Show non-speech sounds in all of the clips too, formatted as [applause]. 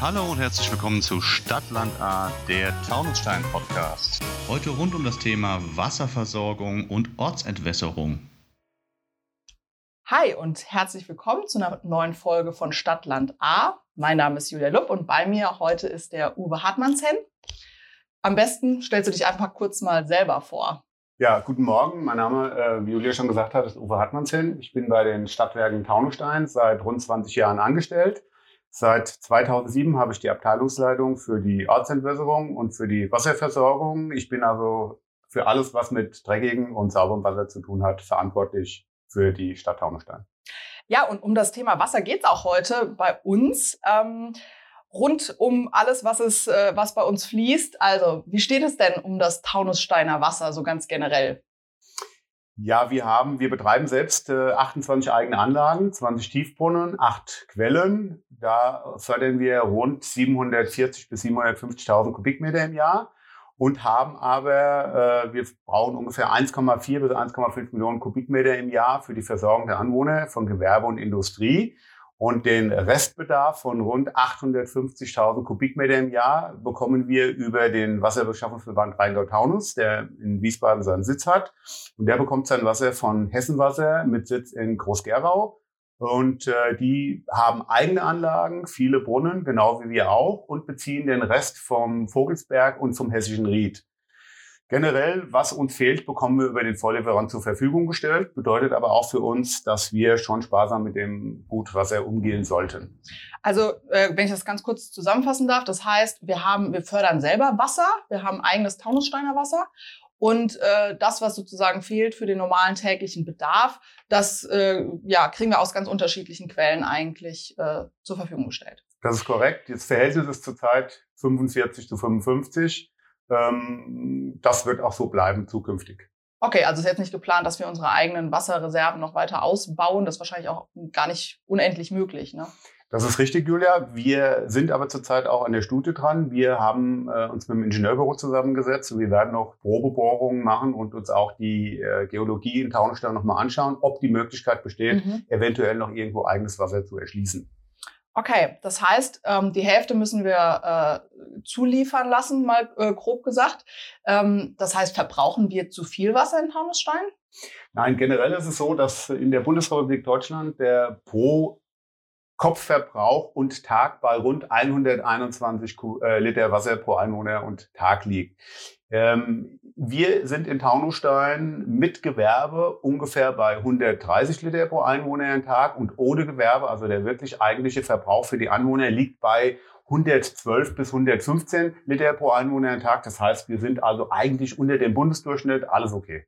Hallo und herzlich willkommen zu Stadtland A, der Taunusstein Podcast. Heute rund um das Thema Wasserversorgung und Ortsentwässerung. Hi und herzlich willkommen zu einer neuen Folge von Stadtland A. Mein Name ist Julia Lupp und bei mir heute ist der Uwe Hartmannshen. Am besten stellst du dich einfach kurz mal selber vor. Ja, guten Morgen. Mein Name, äh, wie Julia schon gesagt hat, ist Uwe Hartmannshen. Ich bin bei den Stadtwerken Taunusstein seit rund 20 Jahren angestellt. Seit 2007 habe ich die Abteilungsleitung für die Ortsentwässerung und für die Wasserversorgung. Ich bin also für alles, was mit dreckigem und sauberem Wasser zu tun hat, verantwortlich für die Stadt Taunusstein. Ja, und um das Thema Wasser geht es auch heute bei uns. Ähm, rund um alles, was, es, äh, was bei uns fließt. Also, wie steht es denn um das Taunussteiner Wasser so ganz generell? Ja, wir haben, wir betreiben selbst äh, 28 eigene Anlagen, 20 Tiefbrunnen, 8 Quellen. Da fördern wir rund 740 bis 750.000 Kubikmeter im Jahr und haben aber, äh, wir brauchen ungefähr 1,4 bis 1,5 Millionen Kubikmeter im Jahr für die Versorgung der Anwohner von Gewerbe und Industrie. Und den Restbedarf von rund 850.000 Kubikmeter im Jahr bekommen wir über den Wasserbeschaffungsverband Rheingau-Taunus, der in Wiesbaden seinen Sitz hat. Und der bekommt sein Wasser von Hessenwasser mit Sitz in Groß-Gerau. Und äh, die haben eigene Anlagen, viele Brunnen, genau wie wir auch, und beziehen den Rest vom Vogelsberg und vom Hessischen Ried. Generell, was uns fehlt, bekommen wir über den Volllieferant zur Verfügung gestellt. Bedeutet aber auch für uns, dass wir schon sparsam mit dem Gutwasser umgehen sollten. Also, äh, wenn ich das ganz kurz zusammenfassen darf, das heißt, wir haben, wir fördern selber Wasser, wir haben eigenes Taunussteiner Wasser und äh, das, was sozusagen fehlt für den normalen täglichen Bedarf, das äh, ja, kriegen wir aus ganz unterschiedlichen Quellen eigentlich äh, zur Verfügung gestellt. Das ist korrekt. Das Verhältnis ist zurzeit 45 zu 55. Ähm, das wird auch so bleiben zukünftig. Okay, also ist jetzt nicht geplant, dass wir unsere eigenen Wasserreserven noch weiter ausbauen. Das ist wahrscheinlich auch gar nicht unendlich möglich. Ne? Das ist richtig, Julia. Wir sind aber zurzeit auch an der Studie dran. Wir haben äh, uns mit dem Ingenieurbüro zusammengesetzt und wir werden noch Probebohrungen machen und uns auch die äh, Geologie in Taunusstein nochmal anschauen, ob die Möglichkeit besteht, mhm. eventuell noch irgendwo eigenes Wasser zu erschließen. Okay, das heißt, ähm, die Hälfte müssen wir äh, zuliefern lassen, mal äh, grob gesagt. Ähm, das heißt, verbrauchen wir zu viel Wasser in Taunusstein? Nein, generell ist es so, dass in der Bundesrepublik Deutschland der pro Kopfverbrauch und Tag bei rund 121 äh, Liter Wasser pro Einwohner und Tag liegt. Ähm, wir sind in Taunusstein mit Gewerbe ungefähr bei 130 Liter pro Einwohner am Tag und ohne Gewerbe, also der wirklich eigentliche Verbrauch für die Anwohner, liegt bei 112 bis 115 Liter pro Einwohner am Tag. Das heißt, wir sind also eigentlich unter dem Bundesdurchschnitt, alles okay.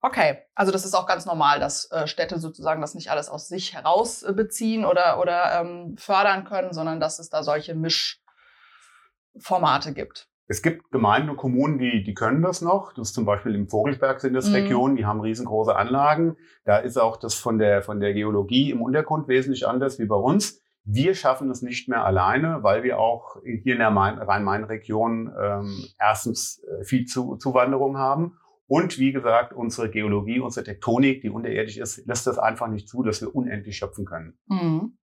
Okay, also das ist auch ganz normal, dass äh, Städte sozusagen das nicht alles aus sich heraus äh, beziehen oder, oder ähm, fördern können, sondern dass es da solche Mischformate gibt. Es gibt Gemeinden und Kommunen, die, die können das noch. Das ist zum Beispiel im Vogelsberg sind das mhm. Regionen, die haben riesengroße Anlagen. Da ist auch das von der, von der Geologie im Untergrund wesentlich anders wie bei uns. Wir schaffen es nicht mehr alleine, weil wir auch hier in der Rhein-Main-Region ähm, erstens äh, viel Zu Zuwanderung haben. Und wie gesagt, unsere Geologie, unsere Tektonik, die unterirdisch ist, lässt das einfach nicht zu, dass wir unendlich schöpfen können. Mhm.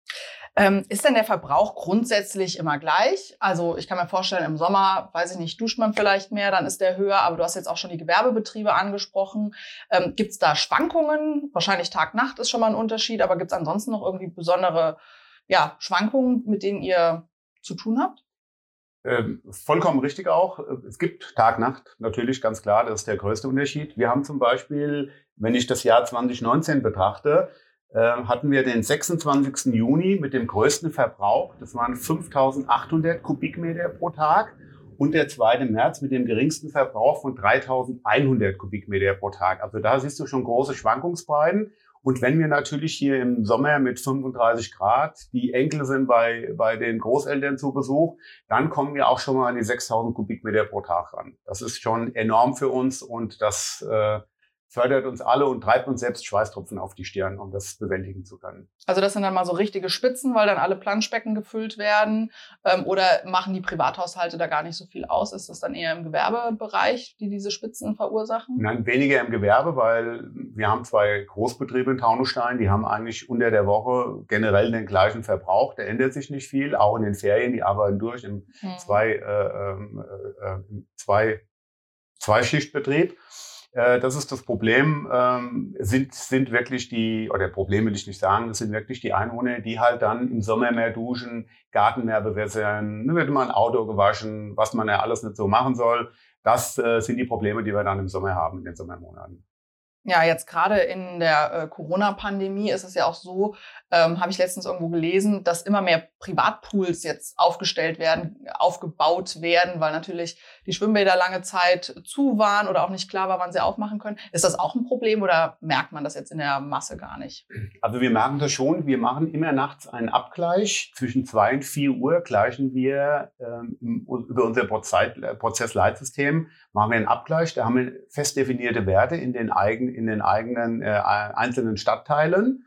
Ähm, ist denn der Verbrauch grundsätzlich immer gleich? Also ich kann mir vorstellen, im Sommer, weiß ich nicht, duscht man vielleicht mehr, dann ist der höher, aber du hast jetzt auch schon die Gewerbebetriebe angesprochen. Ähm, gibt es da Schwankungen? Wahrscheinlich Tag-Nacht ist schon mal ein Unterschied, aber gibt es ansonsten noch irgendwie besondere ja, Schwankungen, mit denen ihr zu tun habt? Ähm, vollkommen richtig auch. Es gibt Tag-Nacht, natürlich ganz klar, das ist der größte Unterschied. Wir haben zum Beispiel, wenn ich das Jahr 2019 betrachte, äh, hatten wir den 26. Juni mit dem größten Verbrauch. Das waren 5800 Kubikmeter pro Tag. Und der 2. März mit dem geringsten Verbrauch von 3100 Kubikmeter pro Tag. Also da siehst du schon große Schwankungsbreiten. Und wenn wir natürlich hier im Sommer mit 35 Grad, die Enkel sind bei, bei den Großeltern zu Besuch, dann kommen wir auch schon mal an die 6000 Kubikmeter pro Tag ran. Das ist schon enorm für uns und das äh, fördert uns alle und treibt uns selbst Schweißtropfen auf die Stirn, um das bewältigen zu können. Also das sind dann mal so richtige Spitzen, weil dann alle Planschbecken gefüllt werden. Ähm, oder machen die Privathaushalte da gar nicht so viel aus? Ist das dann eher im Gewerbebereich, die diese Spitzen verursachen? Nein, weniger im Gewerbe, weil wir haben zwei Großbetriebe in Taunusstein, die haben eigentlich unter der Woche generell den gleichen Verbrauch. Der ändert sich nicht viel, auch in den Ferien, die arbeiten durch im hm. zwei, äh, ähm, äh, äh, zwei, zwei Schichtbetrieb. Äh, das ist das Problem, ähm, sind, sind wirklich die, oder Problem will ich nicht sagen, das sind wirklich die Einwohner, die halt dann im Sommer mehr duschen, Garten mehr bewässern, dann wird immer ein Auto gewaschen, was man ja alles nicht so machen soll. Das äh, sind die Probleme, die wir dann im Sommer haben, in den Sommermonaten. Ja, jetzt gerade in der äh, Corona-Pandemie ist es ja auch so, ähm, habe ich letztens irgendwo gelesen, dass immer mehr Privatpools jetzt aufgestellt werden, aufgebaut werden, weil natürlich die Schwimmbäder lange Zeit zu waren oder auch nicht klar war, wann sie aufmachen können. Ist das auch ein Problem oder merkt man das jetzt in der Masse gar nicht? Also wir merken das schon. Wir machen immer nachts einen Abgleich. Zwischen zwei und vier Uhr gleichen wir ähm, über unser Prozessleitsystem machen wir einen Abgleich. Da haben wir fest definierte Werte in den, eigen, in den eigenen äh, einzelnen Stadtteilen.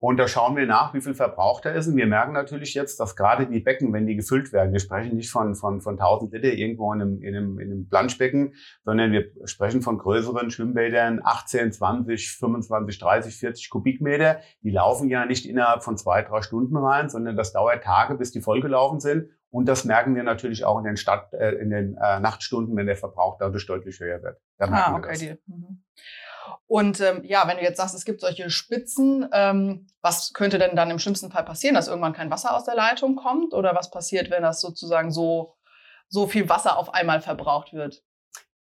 Und da schauen wir nach, wie viel verbraucht er ist. Und wir merken natürlich jetzt, dass gerade die Becken, wenn die gefüllt werden, wir sprechen nicht von, von, von 1000 Liter irgendwo in einem, in einem, in einem Planschbecken, sondern wir sprechen von größeren Schwimmbädern, 18, 20, 25, 30, 40 Kubikmeter. Die laufen ja nicht innerhalb von zwei, drei Stunden rein, sondern das dauert Tage, bis die vollgelaufen sind. Und das merken wir natürlich auch in den, Stadt, äh, in den äh, Nachtstunden, wenn der Verbrauch dadurch deutlich höher wird. ah, okay. Mhm. Und ähm, ja, wenn du jetzt sagst, es gibt solche Spitzen, ähm, was könnte denn dann im schlimmsten Fall passieren, dass irgendwann kein Wasser aus der Leitung kommt? Oder was passiert, wenn das sozusagen so, so viel Wasser auf einmal verbraucht wird?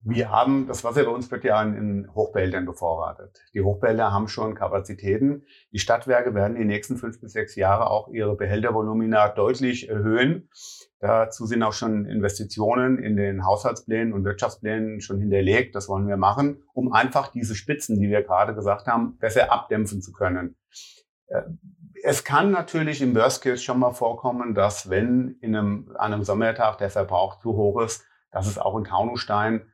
Wir haben, das Wasser bei uns wird ja in Hochbehältern bevorratet. Die Hochbehälter haben schon Kapazitäten. Die Stadtwerke werden die nächsten fünf bis sechs Jahre auch ihre Behältervolumina deutlich erhöhen. Dazu sind auch schon Investitionen in den Haushaltsplänen und Wirtschaftsplänen schon hinterlegt. Das wollen wir machen, um einfach diese Spitzen, die wir gerade gesagt haben, besser abdämpfen zu können. Äh, es kann natürlich im Worst Case schon mal vorkommen, dass wenn in einem, an einem Sommertag der Verbrauch zu hoch ist, dass es auch in Taunusstein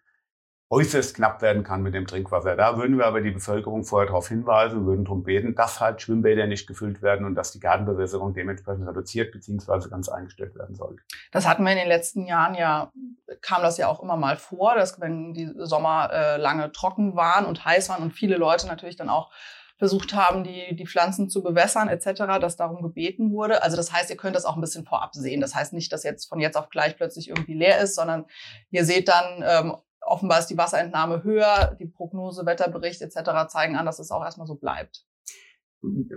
äußerst knapp werden kann mit dem Trinkwasser. Da würden wir aber die Bevölkerung vorher darauf hinweisen würden darum beten, dass halt Schwimmbäder nicht gefüllt werden und dass die Gartenbewässerung dementsprechend reduziert bzw. ganz eingestellt werden sollte. Das hatten wir in den letzten Jahren ja, kam das ja auch immer mal vor, dass wenn die Sommer äh, lange trocken waren und heiß waren und viele Leute natürlich dann auch versucht haben, die, die Pflanzen zu bewässern etc., dass darum gebeten wurde. Also das heißt, ihr könnt das auch ein bisschen vorab sehen. Das heißt nicht, dass jetzt von jetzt auf gleich plötzlich irgendwie leer ist, sondern ihr seht dann, ähm, offenbar ist die Wasserentnahme höher, die Prognose, Wetterbericht etc. zeigen an, dass es auch erstmal so bleibt.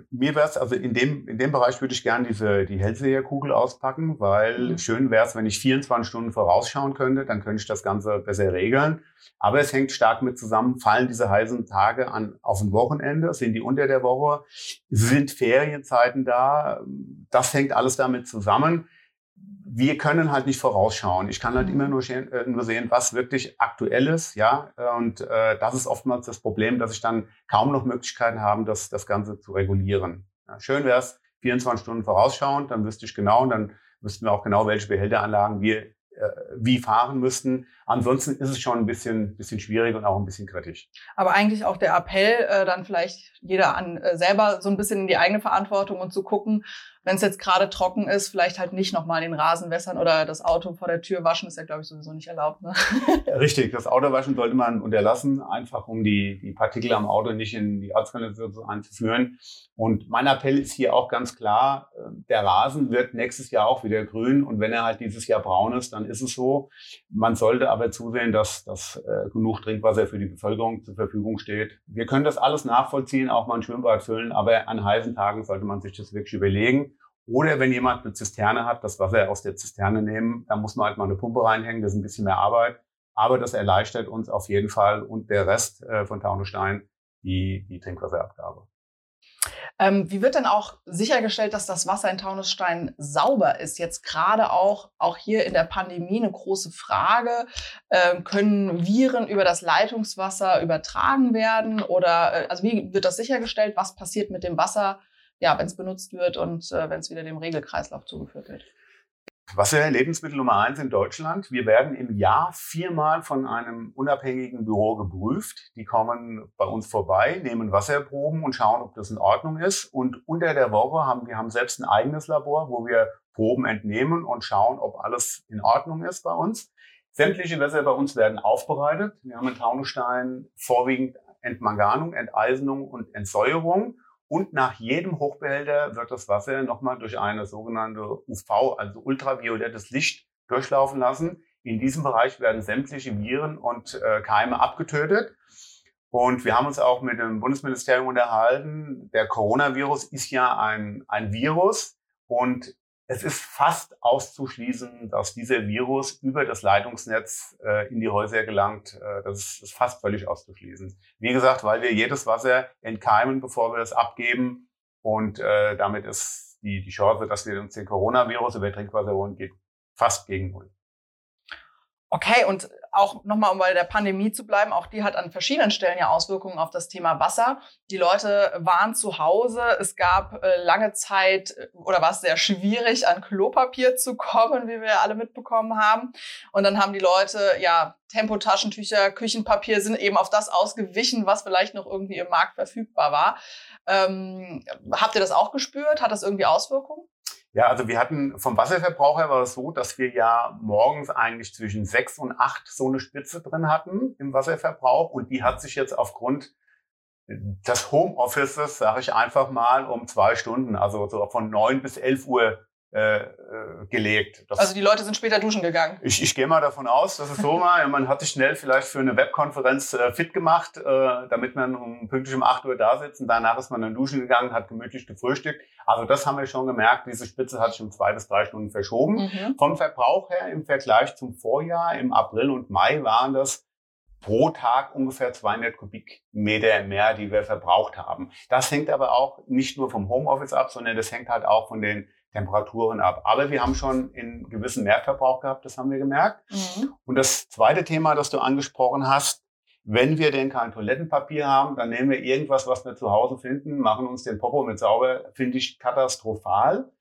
Mir wäre es, also in dem, in dem Bereich würde ich gerne diese, die Hellseherkugel auspacken, weil mhm. schön wäre es, wenn ich 24 Stunden vorausschauen könnte, dann könnte ich das Ganze besser regeln. Aber es hängt stark mit zusammen, fallen diese heißen Tage an, auf ein Wochenende, sind die unter der Woche, sind Ferienzeiten da, das hängt alles damit zusammen wir können halt nicht vorausschauen. Ich kann halt immer nur, äh, nur sehen, was wirklich aktuell ist, ja. Und äh, das ist oftmals das Problem, dass ich dann kaum noch Möglichkeiten habe, das, das Ganze zu regulieren. Ja, schön wäre es, 24 Stunden vorausschauend, dann wüsste ich genau und dann wüssten wir auch genau, welche Behälteranlagen wir äh, wie fahren müssten. Ansonsten ist es schon ein bisschen, bisschen schwierig und auch ein bisschen kritisch. Aber eigentlich auch der Appell, äh, dann vielleicht jeder an äh, selber so ein bisschen in die eigene Verantwortung und zu gucken, wenn es jetzt gerade trocken ist, vielleicht halt nicht nochmal den Rasen wässern oder das Auto vor der Tür waschen, ist ja, glaube ich, sowieso nicht erlaubt. Ne? [laughs] Richtig, das Auto waschen sollte man unterlassen, einfach um die, die Partikel am Auto nicht in die Ortskanalisation einzuführen. Und mein Appell ist hier auch ganz klar, äh, der Rasen wird nächstes Jahr auch wieder grün und wenn er halt dieses Jahr braun ist, dann ist es so. Man sollte aber zusehen, dass, dass äh, genug Trinkwasser für die Bevölkerung zur Verfügung steht. Wir können das alles nachvollziehen, auch mal ein Schwimmbad füllen, aber an heißen Tagen sollte man sich das wirklich überlegen. Oder wenn jemand eine Zisterne hat, das Wasser aus der Zisterne nehmen, dann muss man halt mal eine Pumpe reinhängen, das ist ein bisschen mehr Arbeit. Aber das erleichtert uns auf jeden Fall und der Rest äh, von Taunusstein die, die Trinkwasserabgabe. Ähm, wie wird denn auch sichergestellt, dass das Wasser in Taunusstein sauber ist? Jetzt gerade auch, auch hier in der Pandemie eine große Frage. Ähm, können Viren über das Leitungswasser übertragen werden? Oder äh, also wie wird das sichergestellt? Was passiert mit dem Wasser, ja, wenn es benutzt wird und äh, wenn es wieder dem Regelkreislauf zugeführt wird. Wasser Lebensmittel Nummer eins in Deutschland. Wir werden im Jahr viermal von einem unabhängigen Büro geprüft. Die kommen bei uns vorbei, nehmen Wasserproben und schauen, ob das in Ordnung ist. Und unter der Woche haben wir haben selbst ein eigenes Labor, wo wir Proben entnehmen und schauen, ob alles in Ordnung ist bei uns. Sämtliche Wässer bei uns werden aufbereitet. Wir haben in Taunusstein vorwiegend Entmanganung, Enteisenung und Entsäuerung. Und nach jedem Hochbehälter wird das Wasser nochmal durch eine sogenannte UV, also ultraviolettes Licht, durchlaufen lassen. In diesem Bereich werden sämtliche Viren und äh, Keime abgetötet. Und wir haben uns auch mit dem Bundesministerium unterhalten. Der Coronavirus ist ja ein, ein Virus und es ist fast auszuschließen, dass dieser Virus über das Leitungsnetz äh, in die Häuser gelangt. Äh, das ist, ist, fast völlig auszuschließen. Wie gesagt, weil wir jedes Wasser entkeimen, bevor wir es abgeben. Und äh, damit ist die, die Chance, dass wir uns den Coronavirus über Trinkwasser holen, geht fast gegen null. Okay, und auch nochmal, um bei der Pandemie zu bleiben, auch die hat an verschiedenen Stellen ja Auswirkungen auf das Thema Wasser. Die Leute waren zu Hause. Es gab äh, lange Zeit äh, oder war es sehr schwierig, an Klopapier zu kommen, wie wir alle mitbekommen haben. Und dann haben die Leute, ja, Tempotaschentücher, Küchenpapier sind eben auf das ausgewichen, was vielleicht noch irgendwie im Markt verfügbar war. Ähm, habt ihr das auch gespürt? Hat das irgendwie Auswirkungen? Ja, also wir hatten vom Wasserverbrauch her war es so, dass wir ja morgens eigentlich zwischen sechs und acht so eine Spitze drin hatten im Wasserverbrauch und die hat sich jetzt aufgrund des Homeoffices, sage ich einfach mal, um zwei Stunden, also so von neun bis elf Uhr äh, äh, gelegt. Das also die Leute sind später duschen gegangen. Ich, ich gehe mal davon aus, dass es so war. Man hat sich schnell vielleicht für eine Webkonferenz äh, fit gemacht, äh, damit man um pünktlich um 8 Uhr da sitzt. Und danach ist man dann duschen gegangen, hat gemütlich gefrühstückt. Also das haben wir schon gemerkt. Diese Spitze hat sich um zwei bis drei Stunden verschoben. Mhm. Vom Verbrauch her im Vergleich zum Vorjahr im April und Mai waren das pro Tag ungefähr 200 Kubikmeter mehr, die wir verbraucht haben. Das hängt aber auch nicht nur vom Homeoffice ab, sondern das hängt halt auch von den Temperaturen ab. Aber wir haben schon einen gewissen Mehrverbrauch gehabt, das haben wir gemerkt. Mhm. Und das zweite Thema, das du angesprochen hast, wenn wir denn kein Toilettenpapier haben, dann nehmen wir irgendwas, was wir zu Hause finden, machen uns den Popo mit sauber, finde ich katastrophal.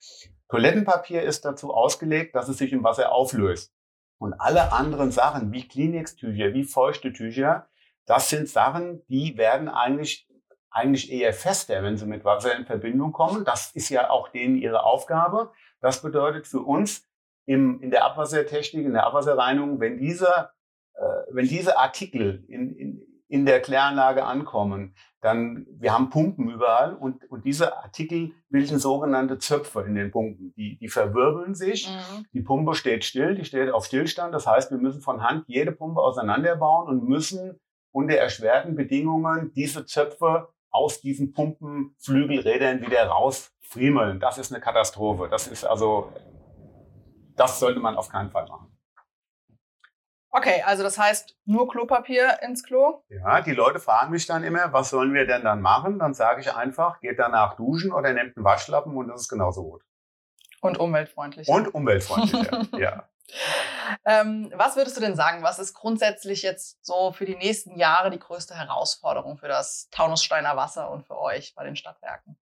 Toilettenpapier ist dazu ausgelegt, dass es sich im Wasser auflöst. Und alle anderen Sachen, wie Kleenex-Tücher, wie feuchte Tücher, das sind Sachen, die werden eigentlich eigentlich eher fester, wenn sie mit Wasser in Verbindung kommen. Das ist ja auch denen ihre Aufgabe. Das bedeutet für uns im, in der Abwassertechnik, in der Abwasserreinigung, wenn diese, äh, wenn diese Artikel in, in, in der Kläranlage ankommen, dann, wir haben Pumpen überall und, und diese Artikel bilden sogenannte Zöpfe in den Pumpen. Die, die verwirbeln sich, mhm. die Pumpe steht still, die steht auf Stillstand. Das heißt, wir müssen von Hand jede Pumpe auseinanderbauen und müssen unter erschwerten Bedingungen diese Zöpfe aus diesen Pumpenflügelrädern wieder rausfriemeln. Das ist eine Katastrophe. Das ist also, das sollte man auf keinen Fall machen. Okay, also das heißt nur Klopapier ins Klo? Ja, die Leute fragen mich dann immer, was sollen wir denn dann machen? Dann sage ich einfach, geht danach duschen oder nehmt einen Waschlappen und das ist genauso gut. Und umweltfreundlicher. Und umweltfreundlicher, ja. [laughs] Ähm, was würdest du denn sagen? Was ist grundsätzlich jetzt so für die nächsten Jahre die größte Herausforderung für das Taunussteiner Wasser und für euch bei den Stadtwerken?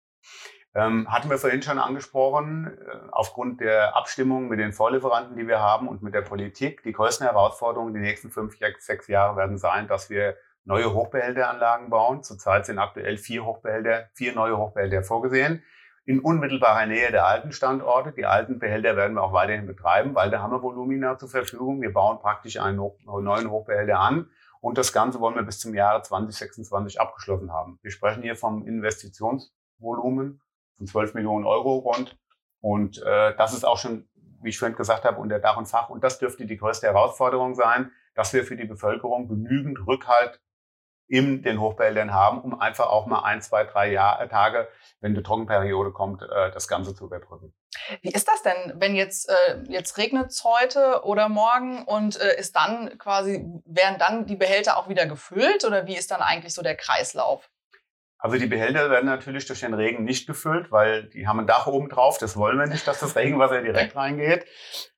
Ähm, hatten wir vorhin schon angesprochen, äh, aufgrund der Abstimmung mit den Vorlieferanten, die wir haben und mit der Politik. Die größten Herausforderungen die nächsten fünf, sechs Jahre werden sein, dass wir neue Hochbehälteranlagen bauen. Zurzeit sind aktuell vier Hochbehälter, vier neue Hochbehälter vorgesehen in unmittelbarer Nähe der alten Standorte. Die alten Behälter werden wir auch weiterhin betreiben, weil da haben wir Volumina zur Verfügung. Wir bauen praktisch einen neuen Hochbehälter an und das Ganze wollen wir bis zum Jahre 2026 abgeschlossen haben. Wir sprechen hier vom Investitionsvolumen von 12 Millionen Euro rund und äh, das ist auch schon, wie ich vorhin gesagt habe, unter Dach und Fach und das dürfte die größte Herausforderung sein, dass wir für die Bevölkerung genügend Rückhalt in den Hochbehältern haben, um einfach auch mal ein, zwei, drei Jahr, äh, Tage, wenn die Trockenperiode kommt, äh, das Ganze zu überbrücken. Wie ist das denn, wenn jetzt, äh, jetzt regnet es heute oder morgen und ist dann quasi, werden dann die Behälter auch wieder gefüllt oder wie ist dann eigentlich so der Kreislauf? Also die Behälter werden natürlich durch den Regen nicht gefüllt, weil die haben ein Dach oben drauf. Das wollen wir nicht, dass das Regenwasser direkt [laughs] reingeht.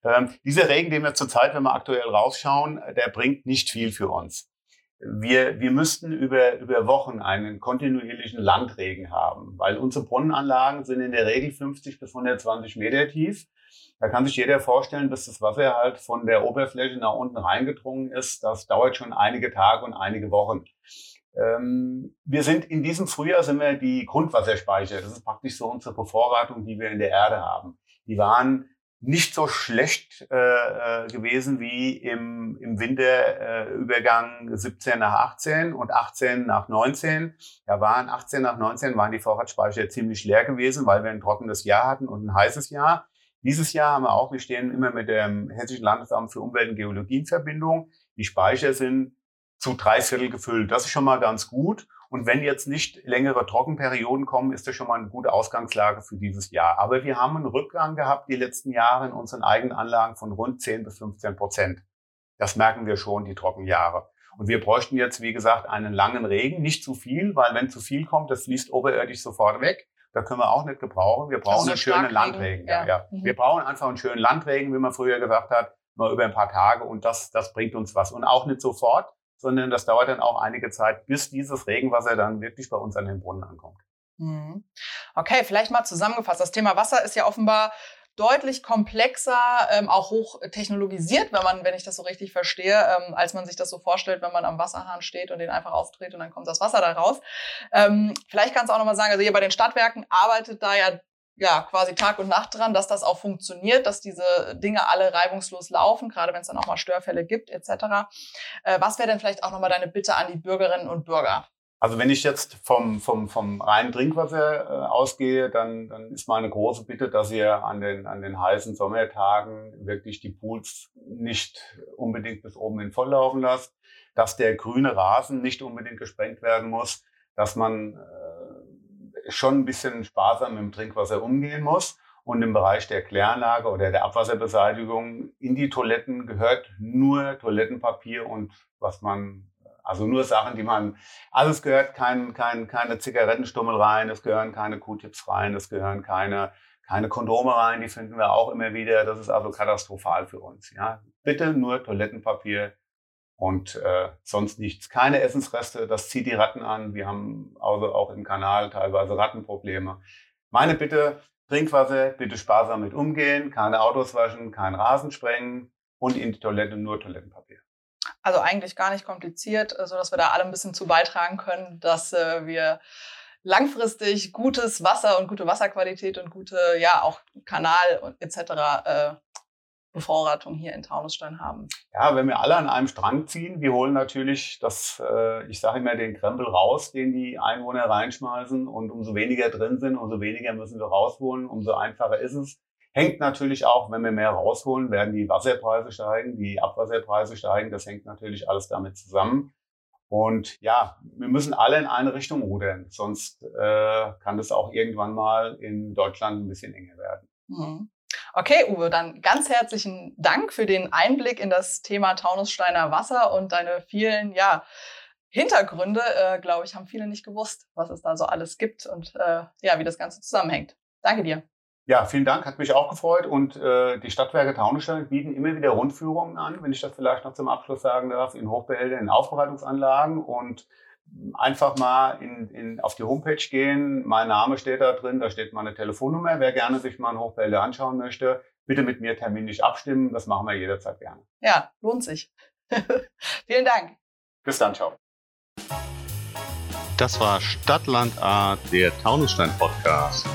Ähm, dieser Regen, den wir zurzeit, wenn wir aktuell rausschauen, der bringt nicht viel für uns wir, wir müssten über, über Wochen einen kontinuierlichen Landregen haben, weil unsere Brunnenanlagen sind in der Regel 50 bis 120 Meter tief. Da kann sich jeder vorstellen, dass das Wasser halt von der Oberfläche nach unten reingedrungen ist. Das dauert schon einige Tage und einige Wochen. Ähm, wir sind in diesem Frühjahr sind wir die Grundwasserspeicher. Das ist praktisch so unsere Bevorratung, die wir in der Erde haben. Die waren nicht so schlecht äh, äh gewesen wie im, im Winterübergang äh, 17 nach 18 und 18 nach 19. Da waren 18 nach 19 waren die Vorratsspeicher ziemlich leer gewesen, weil wir ein trockenes Jahr hatten und ein heißes Jahr. Dieses Jahr haben wir auch, wir stehen immer mit dem Hessischen Landesamt für Umwelt und Geologie in Verbindung. Die Speicher sind zu drei Viertel gefüllt. Das ist schon mal ganz gut. Und wenn jetzt nicht längere Trockenperioden kommen, ist das schon mal eine gute Ausgangslage für dieses Jahr. Aber wir haben einen Rückgang gehabt die letzten Jahre in unseren eigenen Anlagen von rund 10 bis 15 Prozent. Das merken wir schon, die Trockenjahre. Und wir bräuchten jetzt, wie gesagt, einen langen Regen, nicht zu viel, weil wenn zu viel kommt, das fließt oberirdisch sofort weg. Da können wir auch nicht gebrauchen. Wir brauchen also einen schönen Landregen. Ja. Ja, Mhm. Wir brauchen einfach einen schönen Landregen, wie man früher gesagt hat, mal über ein paar Tage und das, das bringt uns was. Und auch nicht sofort, sondern das dauert dann auch einige Zeit, bis dieses Regenwasser dann wirklich bei uns an den Brunnen ankommt. Mhm. Okay, vielleicht mal zusammengefasst. Das Thema Wasser ist ja offenbar deutlich komplexer, ähm, auch hoch technologisiert, wenn man, wenn ich das so richtig verstehe, ähm, als man sich das so vorstellt, wenn man am Wasserhahn steht und den einfach aufdreht und dann kommt das Wasser da raus. Ähm, vielleicht kannst du auch nochmal sagen, also hier bei den Stadtwerken arbeitet da ja ja, quasi Tag und Nacht dran, dass das auch funktioniert, dass diese Dinge alle reibungslos laufen, gerade wenn es dann auch mal Störfälle gibt etc. Äh, was wäre denn vielleicht auch nochmal deine Bitte an die Bürgerinnen und Bürger? Also wenn ich jetzt vom, vom, vom reinen Trinkwasser äh, ausgehe, dann, dann ist meine große Bitte, dass ihr an den, an den heißen Sommertagen wirklich die Pools nicht unbedingt bis oben hin volllaufen lasst, dass der grüne Rasen nicht unbedingt gesprengt werden muss, dass man äh, schon ein bisschen sparsam mit dem Trinkwasser umgehen muss. Und im Bereich der Kläranlage oder der Abwasserbeseitigung in die Toiletten gehört nur Toilettenpapier und was man also nur Sachen, die man, also es gehört kein, kein, keine Zigarettenstummel rein, es gehören keine Q-Tips rein, es gehören keine, keine Kondome rein, die finden wir auch immer wieder. Das ist also katastrophal für uns. Ja, bitte nur Toilettenpapier und äh, sonst nichts. Keine Essensreste, das zieht die Ratten an. Wir haben also auch im Kanal teilweise Rattenprobleme. Meine Bitte, Trinkwasser, bitte sparsam mit umgehen, keine Autos waschen, kein Rasen sprengen und in die Toilette nur Toilettenpapier. Also eigentlich gar nicht kompliziert, äh, so dass wir da alle ein bisschen zu beitragen können, dass äh, wir langfristig gutes Wasser und gute Wasserqualität und gute, ja, auch Kanal und etc. Äh, Bevorratung hier in Taunusstein haben. Ja, wenn wir alle an einem Strang ziehen, wir holen natürlich das, äh, ich sage immer, den Krempel raus, den die Einwohner reinschmeißen und umso weniger drin sind, umso weniger müssen wir rausholen, umso einfacher ist es. Hängt natürlich auch, wenn wir mehr rausholen, werden die Wasserpreise steigen, die Abwasserpreise steigen. Das hängt natürlich alles damit zusammen. Und ja, wir müssen alle in eine Richtung rudern, sonst äh, kann das auch irgendwann mal in Deutschland ein bisschen enger werden. Mhm. Okay, Uwe, dann ganz herzlichen Dank für den Einblick in das Thema Taunussteiner Wasser und deine vielen, ja, Hintergründe, äh, glaube ich, haben viele nicht gewusst, was es da so alles gibt und äh, ja, wie das Ganze zusammenhängt. Danke dir. Ja, vielen Dank, hat mich auch gefreut. Und äh, die Stadtwerke Taunusstein bieten immer wieder Rundführungen an, wenn ich das vielleicht noch zum Abschluss sagen darf, in Hochbehältern, in Aufbereitungsanlagen und einfach mal in, in, auf die Homepage gehen. Mein Name steht da drin, da steht meine Telefonnummer. Wer gerne sich mal einen Hochbehälter anschauen möchte, bitte mit mir terminlich abstimmen. Das machen wir jederzeit gerne. Ja, lohnt sich. [laughs] Vielen Dank. Bis dann, ciao. Das war Stadtland A, der Taunusstein Podcast.